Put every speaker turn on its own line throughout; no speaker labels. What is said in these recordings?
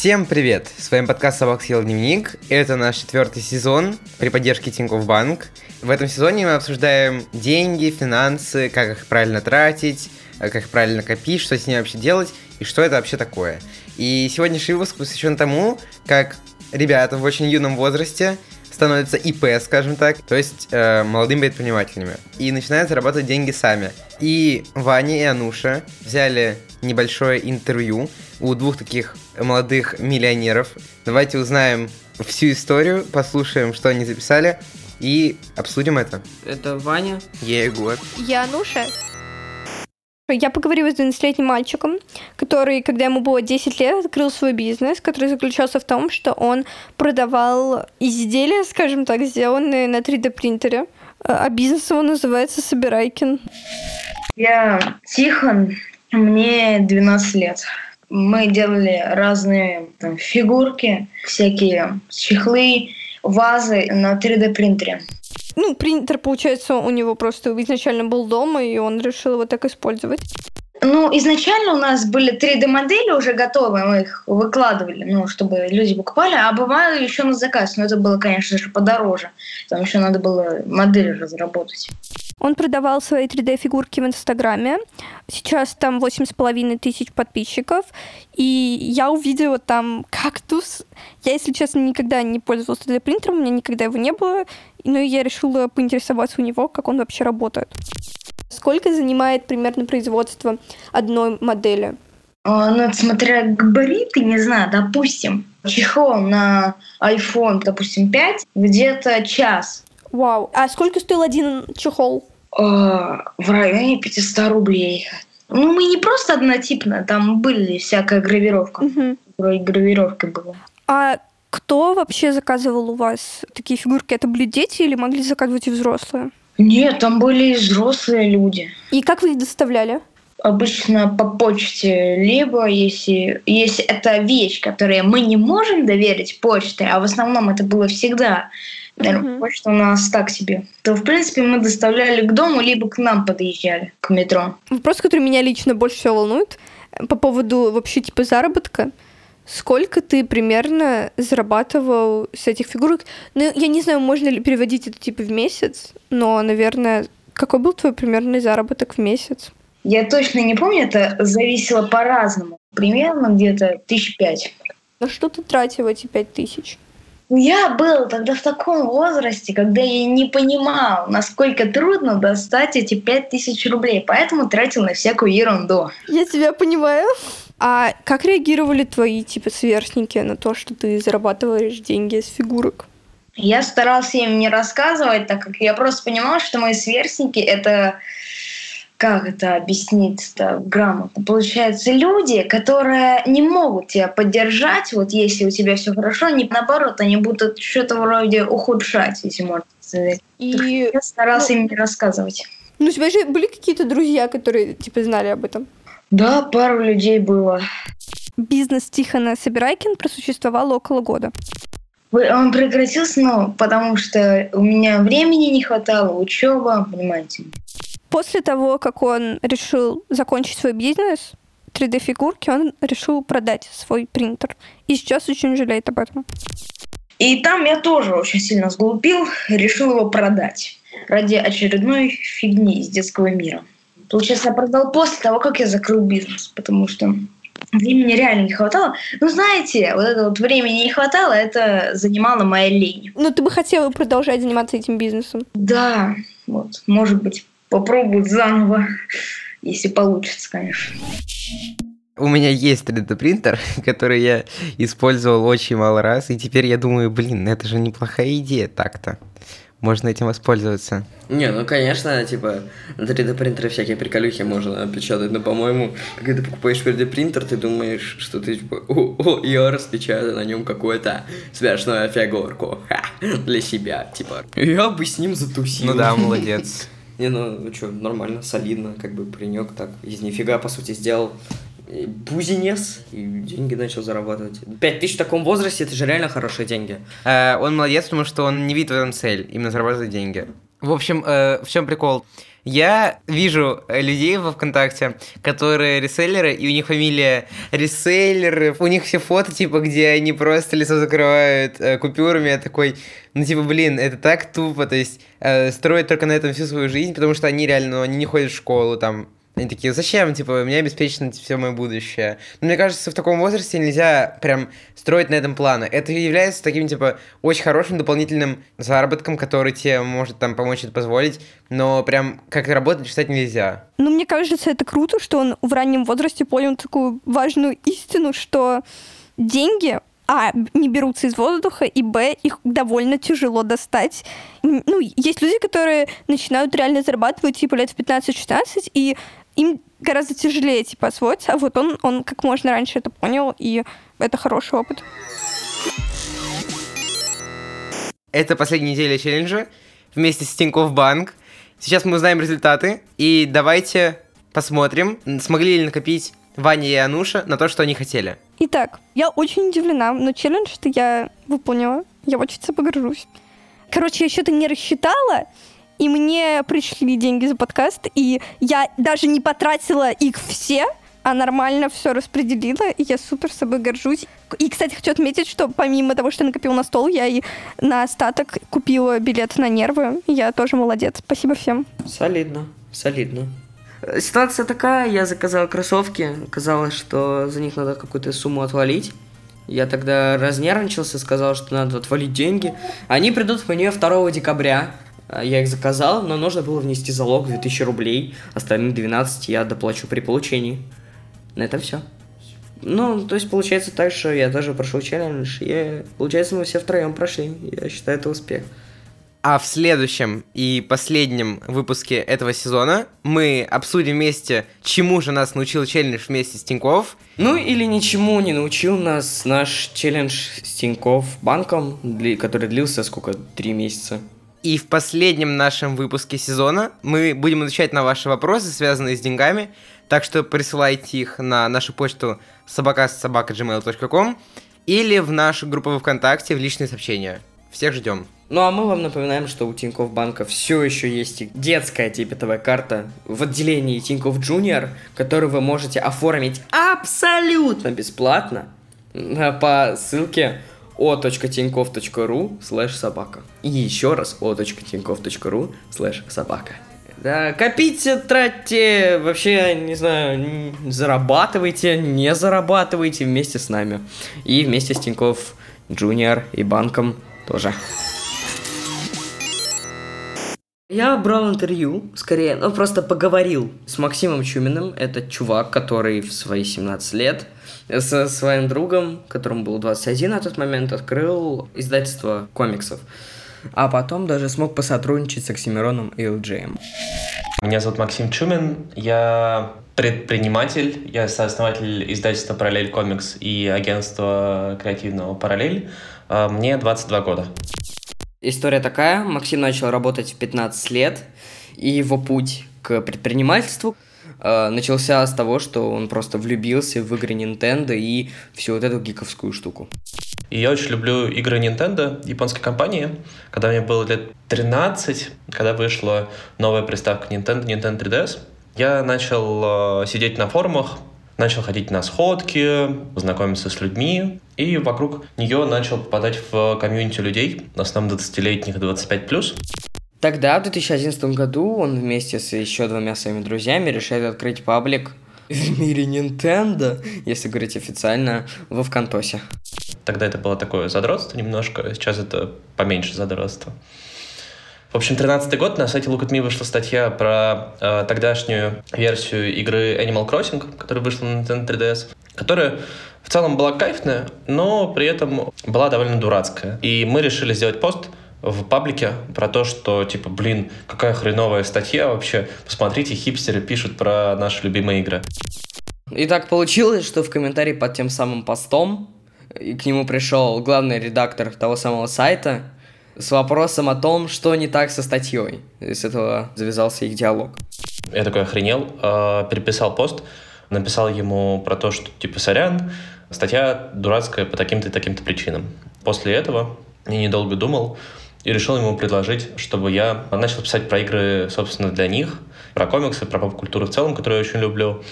Всем привет! С вами подкаст «Собак съел дневник». Это наш четвертый сезон при поддержке Тинькофф Банк. В этом сезоне мы обсуждаем деньги, финансы, как их правильно тратить, как их правильно копить, что с ними вообще делать и что это вообще такое. И сегодняшний выпуск посвящен тому, как ребята в очень юном возрасте становятся ИП, скажем так, то есть э, молодыми предпринимателями, и начинают зарабатывать деньги сами. И Ваня и Ануша взяли небольшое интервью у двух таких молодых миллионеров. Давайте узнаем всю историю, послушаем, что они записали, и обсудим это.
Это Ваня.
Я Егор.
Я Ануша. Я поговорила с 12-летним мальчиком, который, когда ему было 10 лет, открыл свой бизнес, который заключался в том, что он продавал изделия, скажем так, сделанные на 3D принтере. А бизнес его называется Собирайкин.
Я Тихон, мне 12 лет. Мы делали разные там, фигурки, всякие чехлы, вазы на 3D принтере.
Ну, принтер, получается, у него просто изначально был дома, и он решил его так использовать.
Ну, изначально у нас были 3D-модели уже готовые, мы их выкладывали, ну, чтобы люди покупали, а бывало еще на заказ, но это было, конечно же, подороже. Там еще надо было модель разработать.
Он продавал свои 3D-фигурки в Инстаграме. Сейчас там восемь с половиной тысяч подписчиков. И я увидела там кактус. Я, если честно, никогда не пользовалась 3D-принтером, у меня никогда его не было. И я решила поинтересоваться у него, как он вообще работает. Сколько занимает примерно производство одной модели?
А, ну, смотря габариты, не знаю, допустим, чехол на iPhone, допустим, 5, где-то час.
Вау. А сколько стоил один чехол?
А, в районе 500 рублей. Ну, мы не просто однотипно, там были всякая гравировка.
Угу.
Гравировка была.
А кто вообще заказывал у вас такие фигурки? Это были дети или могли заказывать и взрослые?
Нет, там были и взрослые люди.
И как вы их доставляли?
Обычно по почте, либо если, если это вещь, которую мы не можем доверить почте, а в основном это было всегда, mm-hmm. почта у нас так себе, то, в принципе, мы доставляли к дому, либо к нам подъезжали, к метро.
Вопрос, который меня лично больше всего волнует, по поводу вообще типа заработка. Сколько ты примерно зарабатывал с этих фигурок? Ну, я не знаю, можно ли переводить это типа в месяц, но, наверное, какой был твой примерный заработок в месяц?
Я точно не помню, это зависело по-разному. Примерно где-то тысяч пять.
На что ты тратил эти пять тысяч?
Я был тогда в таком возрасте, когда я не понимал, насколько трудно достать эти пять тысяч рублей, поэтому тратил на всякую ерунду.
Я тебя понимаю. А как реагировали твои типа сверстники на то, что ты зарабатываешь деньги с фигурок?
Я старался им не рассказывать, так как я просто понимал, что мои сверстники это как это объяснить-то грамотно? Получается, люди, которые не могут тебя поддержать, вот если у тебя все хорошо, они наоборот, они будут что-то вроде ухудшать, если можно сказать. И я старался ну, им не рассказывать.
Ну, у тебя же были какие-то друзья, которые типа знали об этом?
Да, пару людей было.
Бизнес Тихона Собирайкин просуществовал около года.
Он прекратился, ну, потому что у меня времени не хватало, учеба, понимаете.
После того, как он решил закончить свой бизнес, 3D-фигурки, он решил продать свой принтер. И сейчас очень жалеет об этом.
И там я тоже очень сильно сглупил, решил его продать ради очередной фигни из детского мира. Получается, я продал после того, как я закрыл бизнес, потому что времени реально не хватало. Ну, знаете, вот это вот времени не хватало, это занимало моя лень.
Ну, ты бы хотела продолжать заниматься этим бизнесом?
Да, вот, может быть, попробовать заново, если получится, конечно.
У меня есть 3D принтер, который я использовал очень мало раз, и теперь я думаю, блин, это же неплохая идея так-то можно этим воспользоваться.
Не, ну конечно, типа, на 3D принтере всякие приколюхи можно печатать, но, по-моему, когда ты покупаешь 3D принтер, ты думаешь, что ты, типа, о, о я распечатаю на нем какую-то смешную фигурку ха, для себя, типа, я бы с ним затусил.
Ну да, молодец.
Не, ну, что, нормально, солидно, как бы принёк так, из нифига, по сути, сделал бузинес и деньги начал зарабатывать. Пять тысяч в таком возрасте, это же реально хорошие деньги.
Э, он молодец, потому что он не видит в этом цель, именно зарабатывать деньги. В общем, э, в чем прикол? Я вижу э, людей во ВКонтакте, которые реселлеры, и у них фамилия реселлеры, у них все фото, типа, где они просто лицо закрывают э, купюрами, я такой, ну, типа, блин, это так тупо, то есть э, строят только на этом всю свою жизнь, потому что они реально, ну, они не ходят в школу, там, они такие, зачем, типа, меня обеспечено все мое будущее. Но мне кажется, в таком возрасте нельзя прям строить на этом планы. Это является таким, типа, очень хорошим дополнительным заработком, который тебе может там помочь это позволить, но прям как работать читать нельзя.
Ну, мне кажется, это круто, что он в раннем возрасте понял такую важную истину, что деньги а, не берутся из воздуха, и б, их довольно тяжело достать. Ну, есть люди, которые начинают реально зарабатывать, типа, лет в 15-16, и им гораздо тяжелее, типа, освоиться, а вот он, он как можно раньше это понял, и это хороший опыт.
Это последняя неделя челленджа вместе с Тинькофф Банк. Сейчас мы узнаем результаты, и давайте посмотрим, смогли ли накопить Ваня и Ануша на то, что они хотели.
Итак, я очень удивлена, но челлендж-то я выполнила. Я очень собой горжусь. Короче, я что-то не рассчитала, и мне пришли деньги за подкаст, и я даже не потратила их все, а нормально все распределила, и я супер собой горжусь. И, кстати, хочу отметить, что помимо того, что я накопила на стол, я и на остаток купила билет на нервы. Я тоже молодец. Спасибо всем.
Солидно, солидно. Ситуация такая, я заказал кроссовки, казалось, что за них надо какую-то сумму отвалить. Я тогда разнервничался, сказал, что надо отвалить деньги. Они придут мне 2 декабря. А, я их заказал, но нужно было внести залог 2000 рублей. Остальные 12 я доплачу при получении. На этом все. Ну, то есть получается так, что я тоже прошел челлендж, и получается мы все втроем прошли. Я считаю, это успех.
А в следующем и последнем выпуске этого сезона мы обсудим вместе, чему же нас научил челлендж вместе с Тиньков.
Ну или ничему не научил нас наш челлендж с Тиньков банком, который длился сколько? Три месяца.
И в последнем нашем выпуске сезона мы будем отвечать на ваши вопросы, связанные с деньгами. Так что присылайте их на нашу почту собака.gmail.com или в нашу группу ВКонтакте в личные сообщения. Всех ждем.
Ну а мы вам напоминаем, что у Тинькофф Банка все еще есть детская дебетовая карта в отделении Тинькофф Junior, которую вы можете оформить абсолютно бесплатно по ссылке o.tinkoff.ru слэш собака. И еще раз o.tinkoff.ru слэш собака. Да, копите, тратьте, вообще, не знаю, зарабатывайте, не зарабатывайте вместе с нами. И вместе с Тинькофф Junior и банком тоже. Я брал интервью, скорее, ну просто поговорил с Максимом Чуминым. Это чувак, который в свои 17 лет со своим другом, которому было 21 на тот момент, открыл издательство комиксов. А потом даже смог посотрудничать с Оксимироном и LGM.
Меня зовут Максим Чумин, я предприниматель, я сооснователь издательства «Параллель комикс» и агентства креативного «Параллель». А, мне 22 года.
История такая. Максим начал работать в 15 лет, и его путь к предпринимательству начался с того, что он просто влюбился в игры Nintendo и всю вот эту гиковскую штуку.
И я очень люблю игры Nintendo, японской компании. Когда мне было лет 13, когда вышла новая приставка Nintendo, Nintendo 3DS, я начал э, сидеть на форумах, начал ходить на сходки, знакомиться с людьми, и вокруг нее начал попадать в комьюнити людей, в основном 20-летних 25+.
Тогда, в 2011 году, он вместе с еще двумя своими друзьями решает открыть паблик в мире Nintendo, если говорить официально, во Вконтосе.
Тогда это было такое задротство немножко, сейчас это поменьше задротство. В общем, 13 год на сайте Look at Me вышла статья про э, тогдашнюю версию игры Animal Crossing, которая вышла на Nintendo 3DS, которая в целом была кайфная, но при этом была довольно дурацкая. И мы решили сделать пост в паблике про то, что, типа, блин, какая хреновая статья вообще. Посмотрите, хипстеры пишут про наши любимые игры.
И так получилось, что в комментарии под тем самым постом и к нему пришел главный редактор того самого сайта, с вопросом о том, что не так со статьей. И с этого завязался их диалог.
Я такой охренел, э, переписал пост, написал ему про то, что типа сорян, статья дурацкая по таким-то и таким-то причинам. После этого я недолго думал и решил ему предложить, чтобы я начал писать про игры, собственно, для них, про комиксы, про поп-культуру в целом, которую я очень люблю,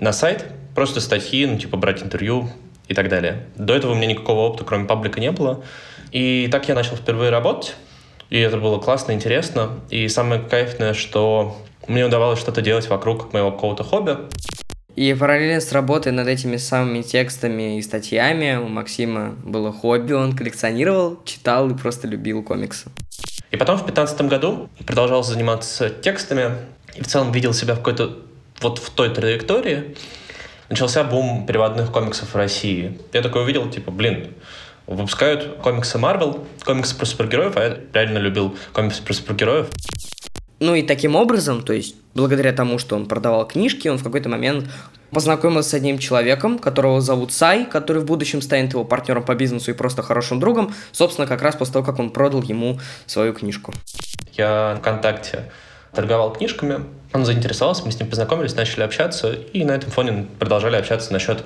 на сайт, просто статьи, ну, типа брать интервью и так далее. До этого у меня никакого опыта, кроме паблика, не было. И так я начал впервые работать, и это было классно, интересно. И самое кайфное, что мне удавалось что-то делать вокруг моего какого-то хобби.
И параллельно с работой над этими самыми текстами и статьями у Максима было хобби, он коллекционировал, читал и просто любил комиксы.
И потом в 2015 году продолжал заниматься текстами и в целом видел себя в какой-то вот в той траектории. Начался бум переводных комиксов в России. Я такой увидел, типа, блин, выпускают комиксы Marvel, комиксы про супергероев, а я реально любил комиксы про супергероев.
Ну и таким образом, то есть благодаря тому, что он продавал книжки, он в какой-то момент познакомился с одним человеком, которого зовут Сай, который в будущем станет его партнером по бизнесу и просто хорошим другом, собственно, как раз после того, как он продал ему свою книжку.
Я ВКонтакте торговал книжками, он заинтересовался, мы с ним познакомились, начали общаться, и на этом фоне продолжали общаться насчет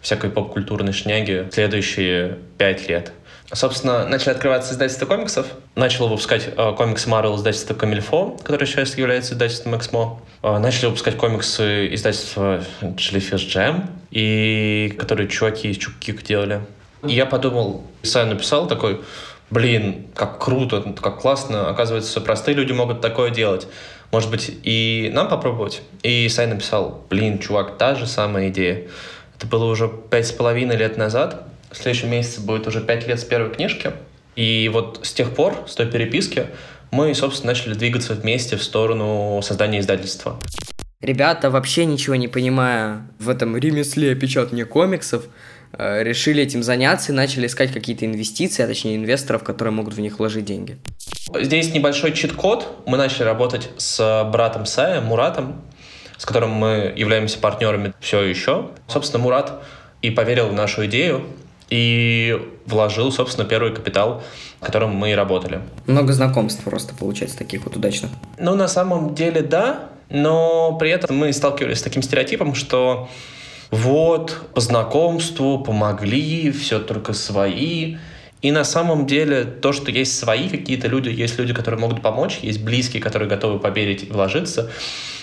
всякой поп-культурной шняги следующие пять лет. Собственно, начали открываться издательства комиксов. Начал выпускать э, комиксы Marvel издательства Камильфо, которое сейчас является издательством Эксмо. Э, начали выпускать комиксы издательства Jellyfish Jam, и которые чуваки из Чукик делали. И я подумал, Сай написал такой, блин, как круто, как классно, оказывается, простые люди могут такое делать. Может быть, и нам попробовать? И Сай написал, блин, чувак, та же самая идея. Это было уже пять с половиной лет назад, в следующем месяце будет уже пять лет с первой книжки. И вот с тех пор, с той переписки, мы, собственно, начали двигаться вместе в сторону создания издательства.
Ребята, вообще ничего не понимая в этом ремесле печатания комиксов, э, решили этим заняться и начали искать какие-то инвестиции, а точнее инвесторов, которые могут в них вложить деньги.
Здесь небольшой чит-код. Мы начали работать с братом Сая, Муратом, с которым мы являемся партнерами все еще. Собственно, Мурат и поверил в нашу идею, и вложил, собственно, первый капитал, которым мы и работали.
Много знакомств просто получается таких вот удачных.
Ну, на самом деле, да, но при этом мы сталкивались с таким стереотипом, что вот, по знакомству помогли, все только свои. И на самом деле то, что есть свои какие-то люди, есть люди, которые могут помочь, есть близкие, которые готовы поверить и вложиться,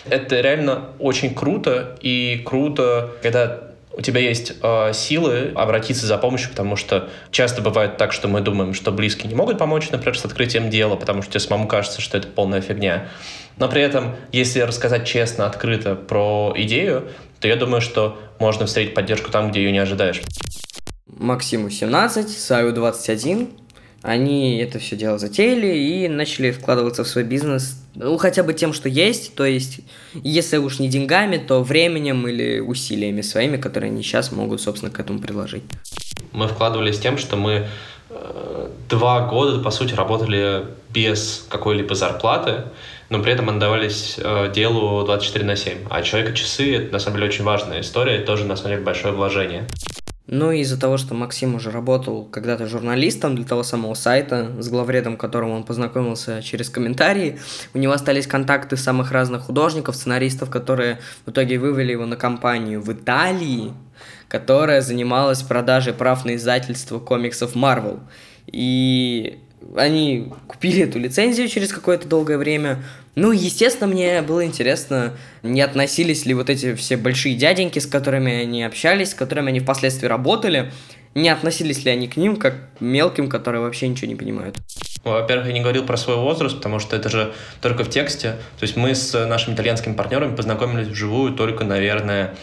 это реально очень круто. И круто, когда у тебя есть э, силы обратиться за помощью, потому что часто бывает так, что мы думаем, что близкие не могут помочь, например, с открытием дела, потому что тебе самому кажется, что это полная фигня. Но при этом, если рассказать честно, открыто про идею, то я думаю, что можно встретить поддержку там, где ее не ожидаешь.
Максиму 17, Саю 21, они это все дело затеяли и начали вкладываться в свой бизнес, ну, хотя бы тем, что есть, то есть, если уж не деньгами, то временем или усилиями своими, которые они сейчас могут, собственно, к этому приложить.
Мы вкладывались тем, что мы э, два года, по сути, работали без какой-либо зарплаты, но при этом отдавались э, делу 24 на 7. А человека часы — это, на самом деле, очень важная история, тоже, на самом деле, большое вложение.
Ну и из-за того, что Максим уже работал когда-то журналистом для того самого сайта, с главредом которым он познакомился через комментарии, у него остались контакты самых разных художников, сценаристов, которые в итоге вывели его на компанию в Италии, которая занималась продажей прав на издательство комиксов Marvel. И они купили эту лицензию через какое-то долгое время. Ну, естественно, мне было интересно, не относились ли вот эти все большие дяденьки, с которыми они общались, с которыми они впоследствии работали, не относились ли они к ним как мелким, которые вообще ничего не понимают.
Во-первых, я не говорил про свой возраст, потому что это же только в тексте. То есть мы с нашими итальянскими партнерами познакомились вживую только, наверное,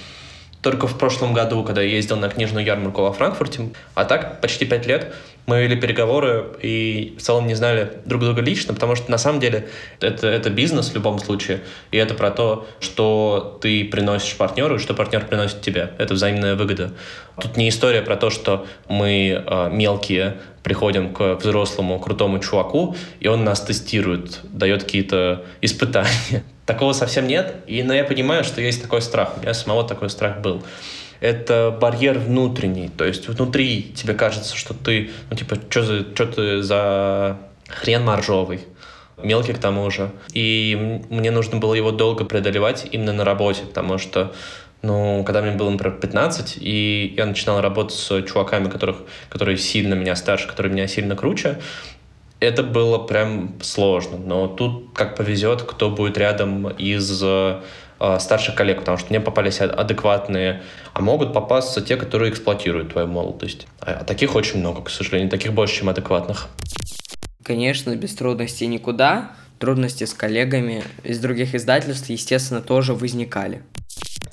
только в прошлом году, когда я ездил на книжную ярмарку во Франкфурте. А так, почти пять лет мы вели переговоры и в целом не знали друг друга лично, потому что на самом деле это, это бизнес в любом случае, и это про то, что ты приносишь партнеру и что партнер приносит тебе. Это взаимная выгода. Тут не история про то, что мы э, мелкие приходим к взрослому крутому чуваку, и он нас тестирует, дает какие-то испытания. Такого совсем нет, и, но я понимаю, что есть такой страх. У меня самого такой страх был это барьер внутренний. То есть внутри тебе кажется, что ты, ну, типа, что ты за хрен моржовый, мелкий к тому же. И мне нужно было его долго преодолевать именно на работе, потому что ну, когда мне было, например, 15, и я начинал работать с чуваками, которых, которые сильно меня старше, которые меня сильно круче, это было прям сложно. Но тут как повезет, кто будет рядом из э, старших коллег, потому что мне попались адекватные, а могут попасться те, которые эксплуатируют твою молодость. А, а таких очень много, к сожалению, таких больше, чем адекватных.
Конечно, без трудностей никуда. Трудности с коллегами из других издательств, естественно, тоже возникали.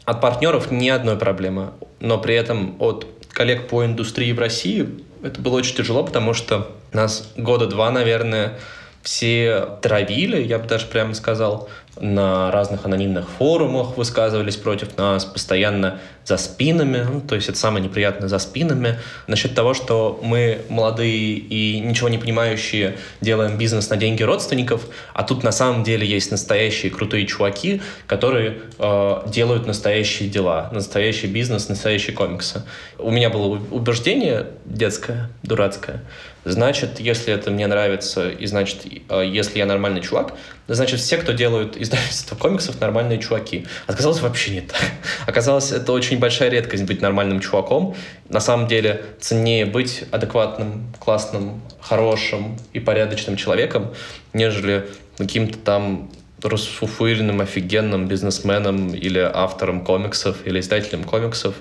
От партнеров ни одной проблемы, но при этом от коллег по индустрии в России это было очень тяжело, потому что нас года два, наверное, все травили, я бы даже прямо сказал, на разных анонимных форумах высказывались против нас, постоянно за спинами, ну, то есть это самое неприятное за спинами, насчет того, что мы молодые и ничего не понимающие делаем бизнес на деньги родственников, а тут на самом деле есть настоящие крутые чуваки, которые э, делают настоящие дела, настоящий бизнес, настоящие комиксы. У меня было убеждение детское, дурацкое, Значит, если это мне нравится, и значит, э, если я нормальный чувак, значит, все, кто делают издательство комиксов, нормальные чуваки. Оказалось, вообще не так. Оказалось, это очень большая редкость быть нормальным чуваком. На самом деле, ценнее быть адекватным, классным, хорошим и порядочным человеком, нежели каким-то там расфуфыренным, офигенным бизнесменом или автором комиксов, или издателем комиксов.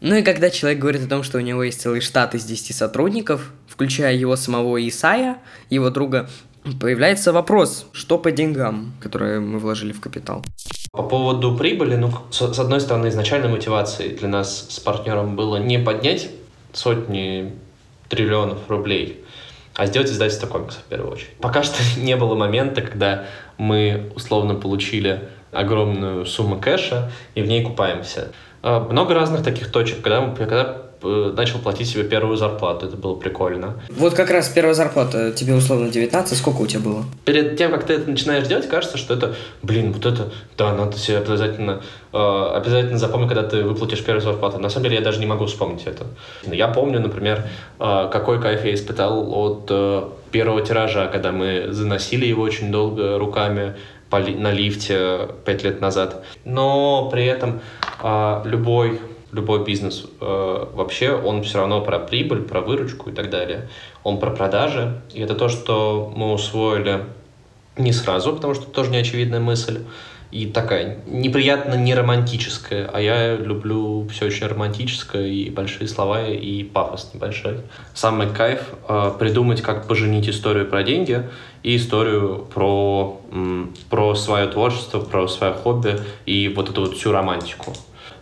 Ну и когда человек говорит о том, что у него есть целый штат из 10 сотрудников, включая его самого Исая, его друга, появляется вопрос, что по деньгам, которые мы вложили в капитал.
По поводу прибыли, ну, с, одной стороны, изначальной мотивацией для нас с партнером было не поднять сотни триллионов рублей, а сделать издательство комиксов в первую очередь. Пока что не было момента, когда мы условно получили огромную сумму кэша и в ней купаемся. А, много разных таких точек, когда, мы, когда э, начал платить себе первую зарплату. Это было прикольно.
Вот как раз первая зарплата, тебе условно 19, сколько у тебя было?
Перед тем, как ты это начинаешь делать, кажется, что это, блин, вот это, да, надо себе обязательно, э, обязательно запомнить, когда ты выплатишь первую зарплату. На самом деле я даже не могу вспомнить это. Я помню, например, э, какой кайф я испытал от э, первого тиража, когда мы заносили его очень долго руками, на лифте пять лет назад. Но при этом а, любой любой бизнес э, вообще, он все равно про прибыль, про выручку и так далее. Он про продажи. И это то, что мы усвоили не сразу, потому что тоже не очевидная мысль и такая неприятно не романтическая, а я люблю все очень романтическое и большие слова и пафос небольшой. Самый кайф э, придумать, как поженить историю про деньги и историю про, м, про свое творчество, про свое хобби и вот эту вот всю романтику.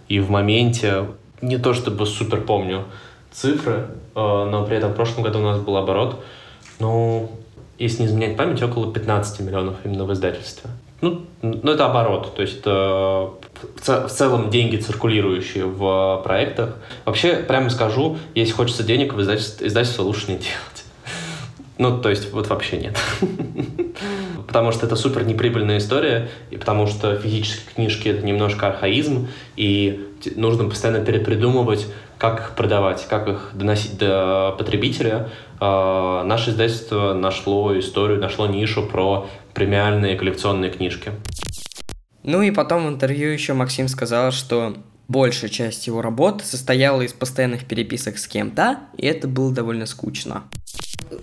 И в моменте, не то чтобы супер помню цифры, э, но при этом в прошлом году у нас был оборот, ну, если не изменять память, около 15 миллионов именно в издательстве. Ну, ну, это оборот, то есть это в целом деньги, циркулирующие в проектах. Вообще, прямо скажу, если хочется денег, в издательство, издательство лучше не делать. Ну, то есть, вот вообще нет. Потому что это супер неприбыльная история, и потому что физические книжки — это немножко архаизм, и нужно постоянно перепридумывать, как их продавать, как их доносить до потребителя. А, наше издательство нашло историю, нашло нишу про премиальные коллекционные книжки.
Ну и потом в интервью еще Максим сказал, что большая часть его работы состояла из постоянных переписок с кем-то, и это было довольно скучно.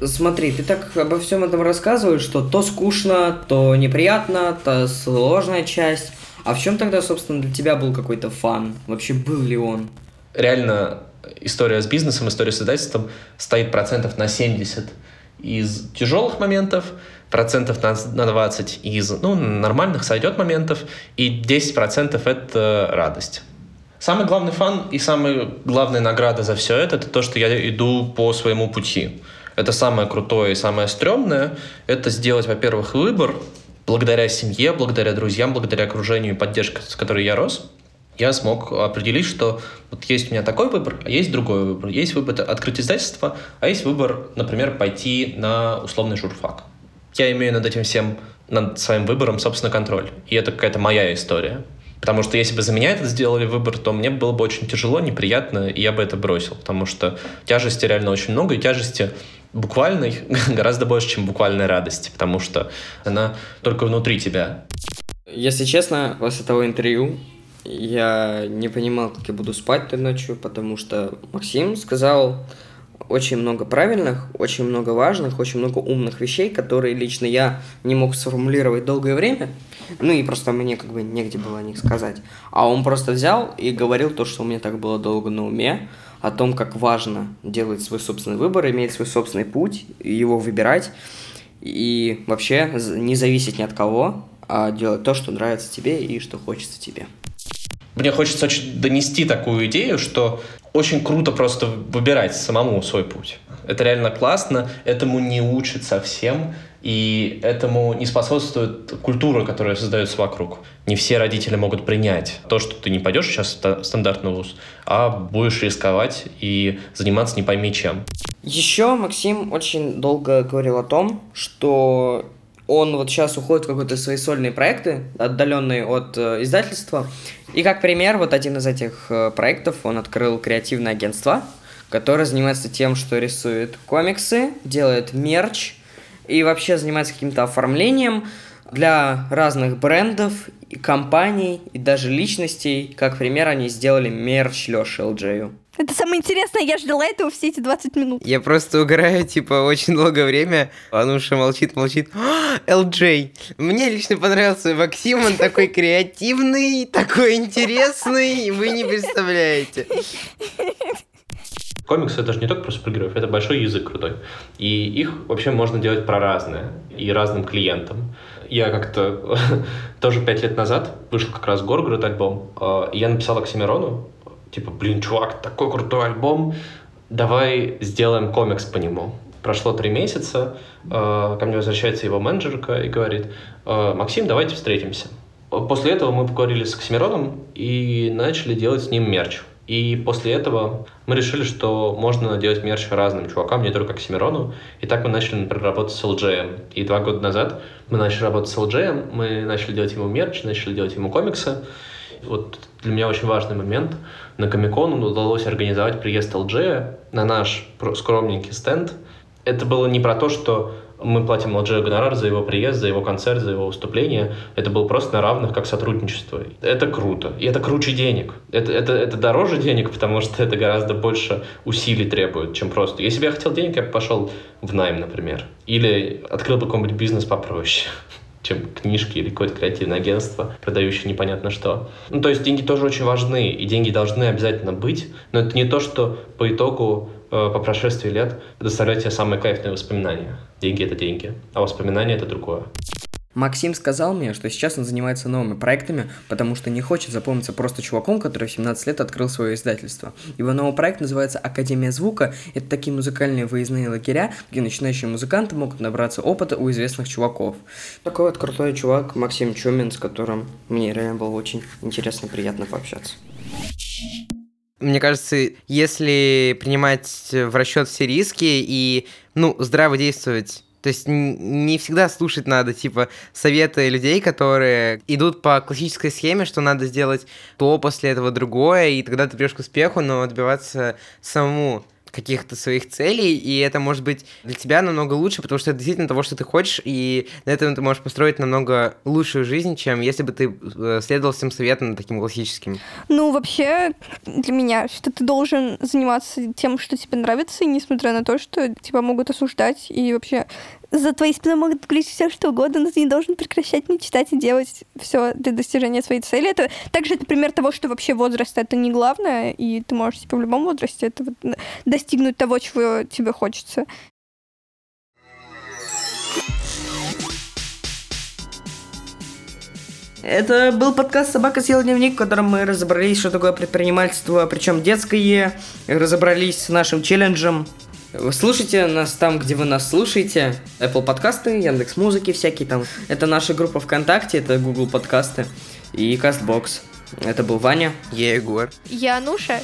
Смотри, ты так обо всем этом рассказываешь, что то скучно, то неприятно, то сложная часть. А в чем тогда, собственно, для тебя был какой-то фан? Вообще был ли он?
Реально, история с бизнесом, история с издательством стоит процентов на 70 из тяжелых моментов, процентов на, на 20 из ну, нормальных сойдет моментов, и 10% это радость. Самый главный фан и самая главная награда за все это, это то, что я иду по своему пути. Это самое крутое и самое стрёмное. Это сделать, во-первых, выбор, благодаря семье, благодаря друзьям, благодаря окружению и поддержке, с которой я рос, я смог определить, что вот есть у меня такой выбор, а есть другой выбор. Есть выбор открыть издательство, а есть выбор, например, пойти на условный журфак. Я имею над этим всем, над своим выбором, собственно, контроль. И это какая-то моя история. Потому что если бы за меня это сделали выбор, то мне было бы очень тяжело, неприятно, и я бы это бросил. Потому что тяжести реально очень много, и тяжести буквальной гораздо больше, чем буквальной радости, потому что она только внутри тебя.
Если честно, после того интервью я не понимал, как я буду спать той ночью, потому что Максим сказал очень много правильных, очень много важных, очень много умных вещей, которые лично я не мог сформулировать долгое время. Ну и просто мне как бы негде было о них сказать. А он просто взял и говорил то, что у меня так было долго на уме, о том, как важно делать свой собственный выбор, иметь свой собственный путь, его выбирать и вообще не зависеть ни от кого, а делать то, что нравится тебе и что хочется тебе.
Мне хочется очень донести такую идею, что очень круто просто выбирать самому свой путь. Это реально классно, этому не учат совсем, и этому не способствует культура, которая создается вокруг. Не все родители могут принять то, что ты не пойдешь сейчас в стандартный вуз, а будешь рисковать и заниматься не пойми чем.
Еще Максим очень долго говорил о том, что он вот сейчас уходит в какие-то свои сольные проекты, отдаленные от э, издательства. И как пример, вот один из этих э, проектов, он открыл креативное агентство, которое занимается тем, что рисует комиксы, делает мерч, и вообще занимается каким-то оформлением для разных брендов, и компаний, и даже личностей. Как пример, они сделали мерч Лёши Элджею.
Это самое интересное, я ждала этого все эти 20 минут.
Я просто угораю, типа, очень долгое время. Ануша молчит, молчит. LJ. Мне лично понравился Максим, он такой креативный, такой интересный, вы не представляете.
Комиксы это же не только про супергероев, это большой язык крутой. И их вообще можно делать про разное и разным клиентам. Я как-то тоже пять лет назад вышел как раз Горгород альбом, а, и я написал Оксимирону, типа, блин, чувак, такой крутой альбом, давай сделаем комикс по нему. Прошло три месяца, а, ко мне возвращается его менеджерка и говорит, «А, Максим, давайте встретимся. После этого мы поговорили с Оксимироном и начали делать с ним мерч. И после этого мы решили, что можно делать мерч разным чувакам, не только к Семирону. И так мы начали, например, работать с LJ. И два года назад мы начали работать с LJ, мы начали делать ему мерч, начали делать ему комиксы. Вот для меня очень важный момент. На Комикон удалось организовать приезд LJ на наш скромненький стенд. Это было не про то, что мы платим LG гонорар за его приезд, за его концерт, за его выступление. Это было просто на равных, как сотрудничество. Это круто. И это круче денег. Это, это, это дороже денег, потому что это гораздо больше усилий требует, чем просто. Если бы я хотел денег, я бы пошел в найм, например. Или открыл бы какой-нибудь бизнес попроще чем книжки или какое-то креативное агентство, продающее непонятно что. Ну, то есть деньги тоже очень важны, и деньги должны обязательно быть, но это не то, что по итогу по прошествии лет доставлять тебе самые кайфные воспоминания. Деньги — это деньги, а воспоминания — это другое.
Максим сказал мне, что сейчас он занимается новыми проектами, потому что не хочет запомниться просто чуваком, который в 17 лет открыл свое издательство. Его новый проект называется «Академия звука». Это такие музыкальные выездные лагеря, где начинающие музыканты могут набраться опыта у известных чуваков. Такой вот крутой чувак Максим Чумин, с которым мне реально было очень интересно и приятно пообщаться
мне кажется, если принимать в расчет все риски и, ну, здраво действовать то есть не всегда слушать надо, типа, советы людей, которые идут по классической схеме, что надо сделать то, после этого другое, и тогда ты придешь к успеху, но отбиваться самому каких-то своих целей, и это может быть для тебя намного лучше, потому что это действительно того, что ты хочешь, и на этом ты можешь построить намного лучшую жизнь, чем если бы ты э, следовал всем советам таким классическим.
Ну, вообще, для меня, что ты должен заниматься тем, что тебе нравится, и несмотря на то, что тебя могут осуждать, и вообще за твоей спиной могут говорить все, что угодно, но ты не должен прекращать мечтать и делать все для достижения своей цели. Это также это пример того, что вообще возраст это не главное, и ты можешь типа, в любом возрасте это вот, достигнуть того, чего тебе хочется.
Это был подкаст «Собака съела дневник», в котором мы разобрались, что такое предпринимательство, причем детское, разобрались с нашим челленджем слушайте нас там, где вы нас слушаете. Apple подкасты, Яндекс Музыки всякие там. Это наша группа ВКонтакте, это Google подкасты и Castbox. Это был Ваня.
Я Егор.
Я Нуша.